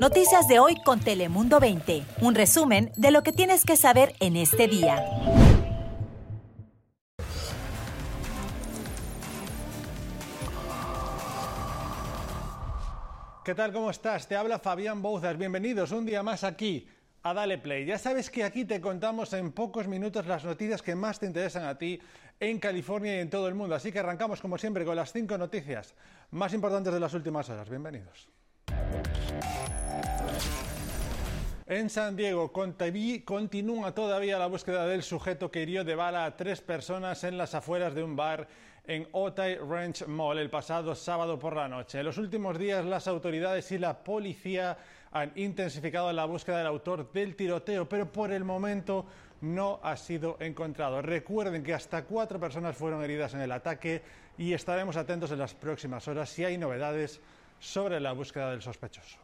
Noticias de hoy con Telemundo 20. Un resumen de lo que tienes que saber en este día. ¿Qué tal? ¿Cómo estás? Te habla Fabián Bouzas. Bienvenidos un día más aquí a Dale Play. Ya sabes que aquí te contamos en pocos minutos las noticias que más te interesan a ti en California y en todo el mundo. Así que arrancamos como siempre con las cinco noticias más importantes de las últimas horas. Bienvenidos. En San Diego continúa todavía la búsqueda del sujeto que hirió de bala a tres personas en las afueras de un bar en Otay Ranch Mall el pasado sábado por la noche. En los últimos días las autoridades y la policía han intensificado la búsqueda del autor del tiroteo, pero por el momento no ha sido encontrado. Recuerden que hasta cuatro personas fueron heridas en el ataque y estaremos atentos en las próximas horas si hay novedades sobre la búsqueda del sospechoso.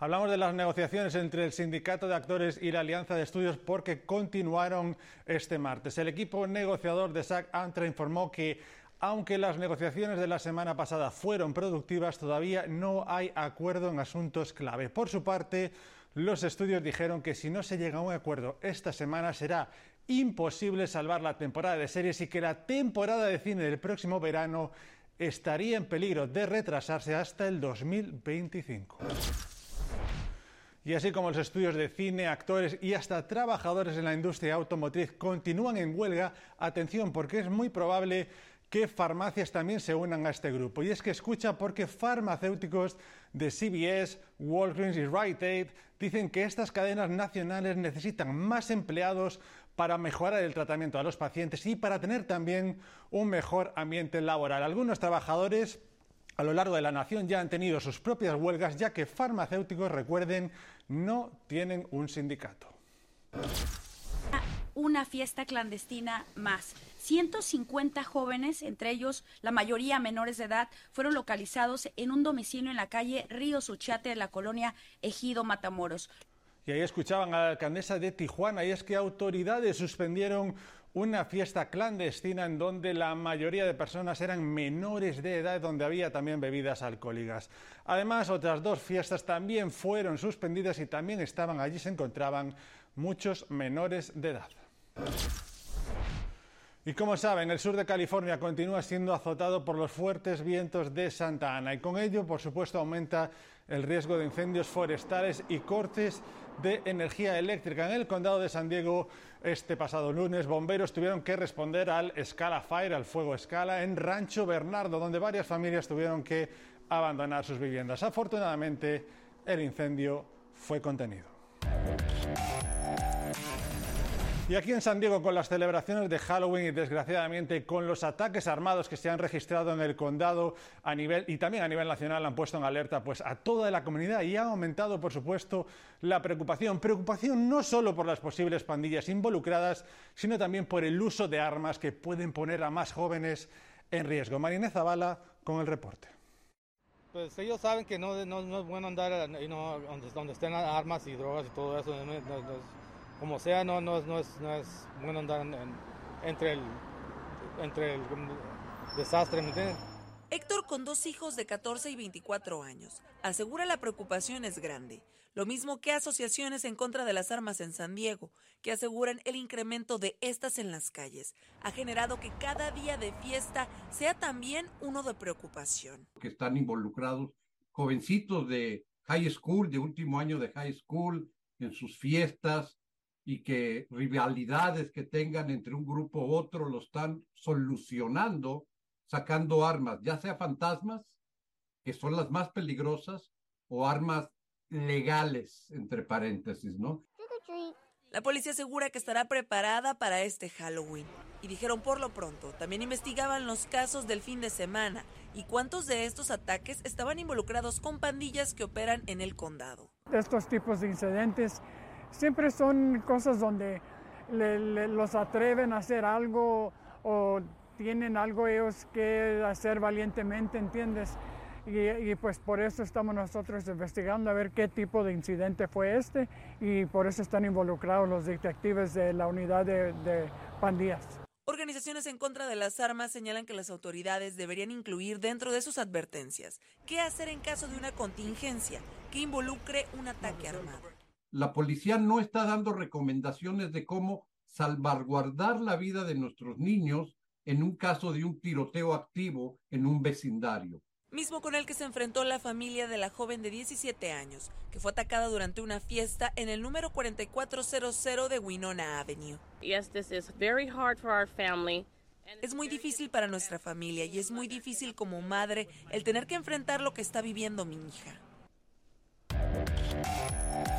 Hablamos de las negociaciones entre el Sindicato de Actores y la Alianza de Estudios porque continuaron este martes. El equipo negociador de SAC ANTRA informó que aunque las negociaciones de la semana pasada fueron productivas, todavía no hay acuerdo en asuntos clave. Por su parte, los estudios dijeron que si no se llega a un acuerdo esta semana será imposible salvar la temporada de series y que la temporada de cine del próximo verano estaría en peligro de retrasarse hasta el 2025. Y así como los estudios de cine, actores y hasta trabajadores en la industria automotriz continúan en huelga, atención porque es muy probable que farmacias también se unan a este grupo. Y es que escucha porque farmacéuticos de CBS, Walgreens y Rite Aid dicen que estas cadenas nacionales necesitan más empleados para mejorar el tratamiento a los pacientes y para tener también un mejor ambiente laboral. Algunos trabajadores a lo largo de la nación ya han tenido sus propias huelgas, ya que farmacéuticos, recuerden, no tienen un sindicato. Una fiesta clandestina más. 150 jóvenes, entre ellos la mayoría menores de edad, fueron localizados en un domicilio en la calle Río Suchate de la colonia Ejido Matamoros. Y ahí escuchaban a la alcaldesa de Tijuana y es que autoridades suspendieron una fiesta clandestina en donde la mayoría de personas eran menores de edad, donde había también bebidas alcohólicas. Además, otras dos fiestas también fueron suspendidas y también estaban allí, se encontraban muchos menores de edad. Y como saben, el sur de California continúa siendo azotado por los fuertes vientos de Santa Ana y con ello, por supuesto, aumenta el riesgo de incendios forestales y cortes de energía eléctrica. En el condado de San Diego, este pasado lunes, bomberos tuvieron que responder al Scala Fire, al fuego escala, en Rancho Bernardo, donde varias familias tuvieron que abandonar sus viviendas. Afortunadamente, el incendio fue contenido. Y aquí en San Diego, con las celebraciones de Halloween y desgraciadamente con los ataques armados que se han registrado en el condado a nivel y también a nivel nacional han puesto en alerta pues a toda la comunidad y ha aumentado, por supuesto, la preocupación. Preocupación no solo por las posibles pandillas involucradas, sino también por el uso de armas que pueden poner a más jóvenes en riesgo. Marinés Zavala con el reporte. Pues ellos saben que no, es bueno andar donde, estén armas y drogas y todo eso como sea, no, no, no, es, no es bueno andar entre, el, entre el desastre, ¿me entiendes? Héctor, con dos hijos de 14 y 24 años, asegura la preocupación es grande, lo mismo que asociaciones en contra de las armas en San Diego, que aseguran el incremento de estas en las calles, ha generado que cada día de fiesta sea también uno de preocupación. Que están involucrados jovencitos de high school, de último año de high school, en sus fiestas, y que rivalidades que tengan entre un grupo u otro lo están solucionando sacando armas, ya sea fantasmas, que son las más peligrosas, o armas legales, entre paréntesis, ¿no? La policía asegura que estará preparada para este Halloween. Y dijeron por lo pronto, también investigaban los casos del fin de semana y cuántos de estos ataques estaban involucrados con pandillas que operan en el condado. Estos tipos de incidentes siempre son cosas donde los atreven a hacer algo o tienen algo ellos que hacer valientemente, ¿entiendes? Y, pues por eso estamos nosotros investigando a ver qué tipo de incidente fue este y por eso están involucrados los detectives de la unidad de, de pandillas. Organizaciones en contra de las armas señalan que las autoridades deberían incluir dentro de sus advertencias qué hacer en caso de una contingencia que involucre un ataque armado. La policía no está dando recomendaciones de cómo salvaguardar la vida de nuestros niños en un caso de un tiroteo activo en un vecindario mismo con el que se enfrentó la familia de la joven de 17 años, que fue atacada durante una fiesta en el número 4400 de Winona Avenue. Es muy difícil para nuestra familia y es muy difícil como madre el tener que enfrentar lo que está viviendo mi hija.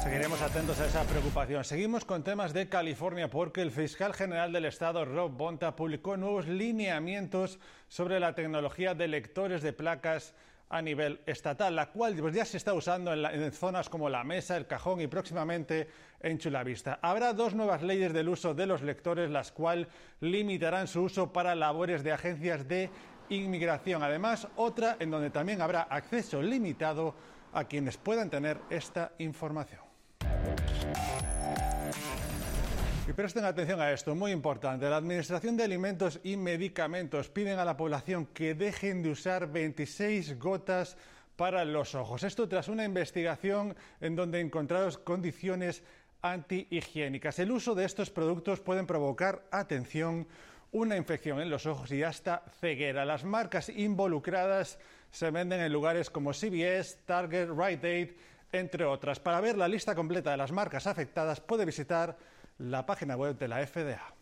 Seguiremos atentos a esa preocupación. Seguimos con temas de California porque el fiscal general del estado, Rob Bonta, publicó nuevos lineamientos sobre la tecnología de lectores de placas a nivel estatal, la cual pues, ya se está usando en, zonas como La Mesa, El Cajón y próximamente en Chulavista. Habrá dos nuevas leyes del uso de los lectores, las cuales limitarán su uso para labores de agencias de inmigración. Además, otra en donde también habrá acceso limitado a quienes puedan tener esta información. Y presten atención a esto, muy importante. La Administración de Alimentos y Medicamentos piden a la población que dejen de usar 26 gotas para los ojos. Esto tras una investigación en donde encontraron condiciones antihigiénicas. El uso de estos productos pueden provocar, atención, una infección en los ojos y hasta ceguera. Las marcas involucradas se venden en lugares como CVS, Target, Rite Aid, entre otras. Para ver la lista completa de las marcas afectadas puede visitar la página web de la FDA.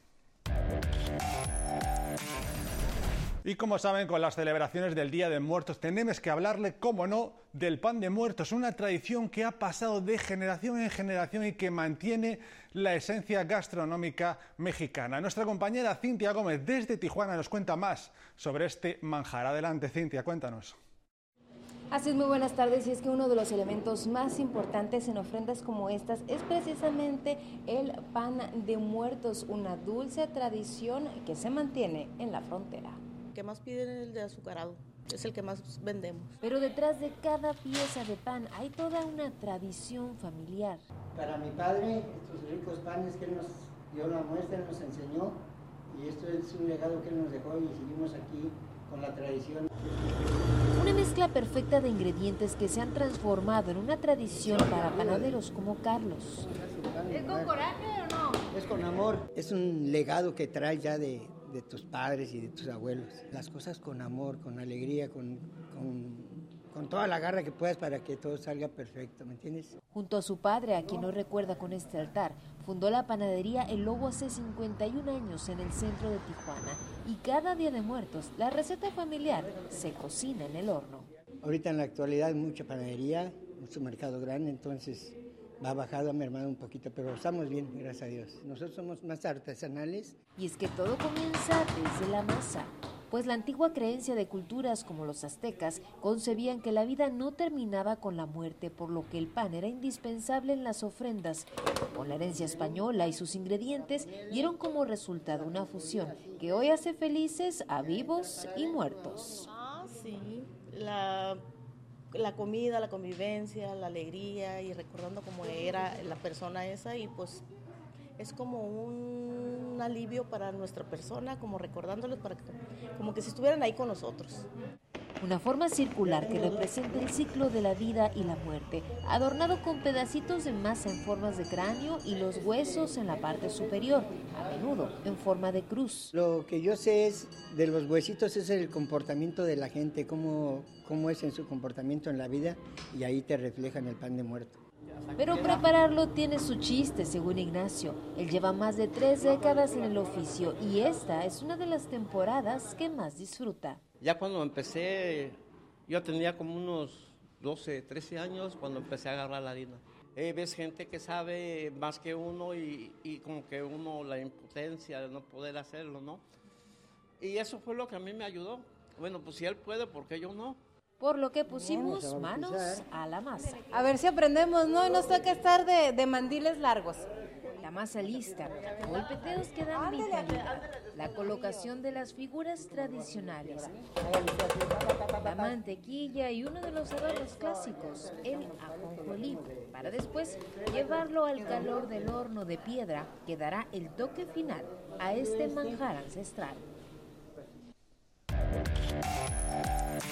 Y como saben, con las celebraciones del Día de Muertos tenemos que hablarle, como no, del pan de muertos, una tradición que ha pasado de generación en generación y que mantiene la esencia gastronómica mexicana. Nuestra compañera Cintia Gómez desde Tijuana nos cuenta más sobre este manjar. Adelante, Cintia, cuéntanos. Así es, muy buenas tardes. Y es que uno de los elementos más importantes en ofrendas como estas es precisamente el pan de muertos, una dulce tradición que se mantiene en la frontera que más piden es el de azucarado, es el que más vendemos. Pero detrás de cada pieza de pan hay toda una tradición familiar. Para mi padre, estos ricos panes que él nos dio la muestra, nos enseñó, y esto es un legado que él nos dejó y seguimos aquí con la tradición. Una mezcla perfecta de ingredientes que se han transformado en una tradición para panaderos como Carlos. ¿Es con coraje o no? Es con amor. Es un legado que trae ya de, de tus padres y de tus abuelos. Las cosas con amor, con alegría, con, con, toda la garra que puedas para que todo salga perfecto, ¿me entiendes? Junto a su padre, a quien no recuerda con este altar, fundó la panadería El Lobo hace 51 años en el centro de Tijuana y cada día de muertos la receta familiar se cocina en el horno. Ahorita en la actualidad mucha panadería, mucho mercado grande, entonces va bajado, mi hermano un poquito, pero estamos bien, gracias a Dios. Nosotros somos más artesanales. Y es que todo comienza desde la masa, pues la antigua creencia de culturas como los aztecas concebían que la vida no terminaba con la muerte, por lo que el pan era indispensable en las ofrendas. Con la herencia española y sus ingredientes dieron como resultado una fusión que hoy hace felices a vivos y muertos. Ah, sí, la la comida, la convivencia, la alegría y recordando cómo era la persona esa y pues es como un alivio para nuestra persona, como recordándoles para que, como que si estuvieran ahí con nosotros. Una forma circular que representa el ciclo de la vida y la muerte, adornado con pedacitos de masa en formas de cráneo y los huesos en la parte superior, a menudo en forma de cruz. Lo que yo sé es de los huesitos es el comportamiento de la gente, cómo, cómo es en su comportamiento en la vida y ahí te reflejan el pan de muerto. Pero prepararlo tiene su chiste, según Ignacio. Él lleva más de tres décadas en el oficio y esta es una de las temporadas que más disfruta. Ya cuando empecé, yo tenía como unos 12, 13 años cuando empecé a agarrar la harina. Eh, ves gente que sabe más que uno y, y, como que uno la impotencia de no poder hacerlo, ¿no? Y eso fue lo que a mí me ayudó. Bueno, pues si él puede, ¿por qué yo no? Por lo que pusimos manos a la masa. A ver si aprendemos, ¿no? Y nos toca estar de, de mandiles largos. la masa lista, golpeteos que dan vitalidad, la colocación de las figuras tradicionales, la mantequilla y uno de los adornos clásicos, el ajonjolí, para después llevarlo al calor del horno de piedra que dará el toque final a este manjar ancestral.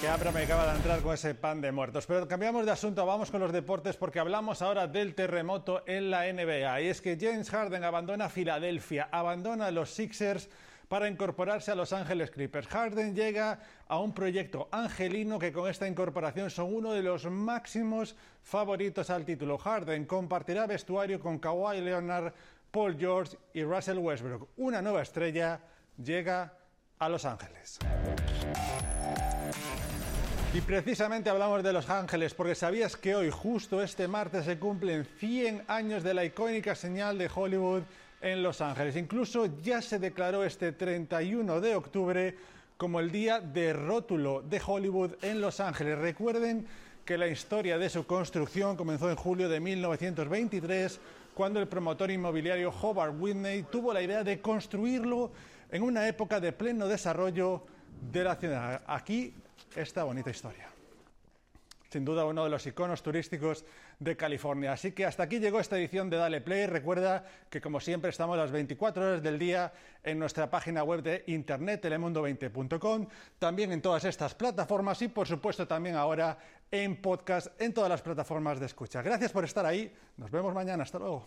Qué hambre me acaba de entrar con ese pan de muertos. Pero cambiamos de asunto, vamos con los deportes porque hablamos ahora del terremoto en la NBA. Y es que James Harden abandona Filadelfia, abandona los Sixers para incorporarse a Los Ángeles Clippers. Harden llega a un proyecto angelino que con esta incorporación son uno de los máximos favoritos al título. Harden compartirá vestuario con Kawhi Leonard, Paul George y Russell Westbrook. Una nueva estrella llega a Los Ángeles. Y precisamente hablamos de Los Ángeles porque sabías que hoy, justo este martes, se cumplen 100 años de la icónica señal de Hollywood en Los Ángeles. Incluso ya se declaró este 31 de octubre como el día de rótulo de Hollywood en Los Ángeles. Recuerden que la historia de su construcción comenzó en julio de 1923, cuando el promotor inmobiliario Hobart Whitney tuvo la idea de construirlo en una época de pleno desarrollo de la ciudad. Aquí esta bonita historia. Sin duda uno de los iconos turísticos de California. Así que hasta aquí llegó esta edición de Dale Play. Recuerda que como siempre estamos las 24 horas del día en nuestra página web de internet telemundo20.com, también en todas estas plataformas y por supuesto también ahora en podcast en todas las plataformas de escucha. Gracias por estar ahí. Nos vemos mañana. Hasta luego.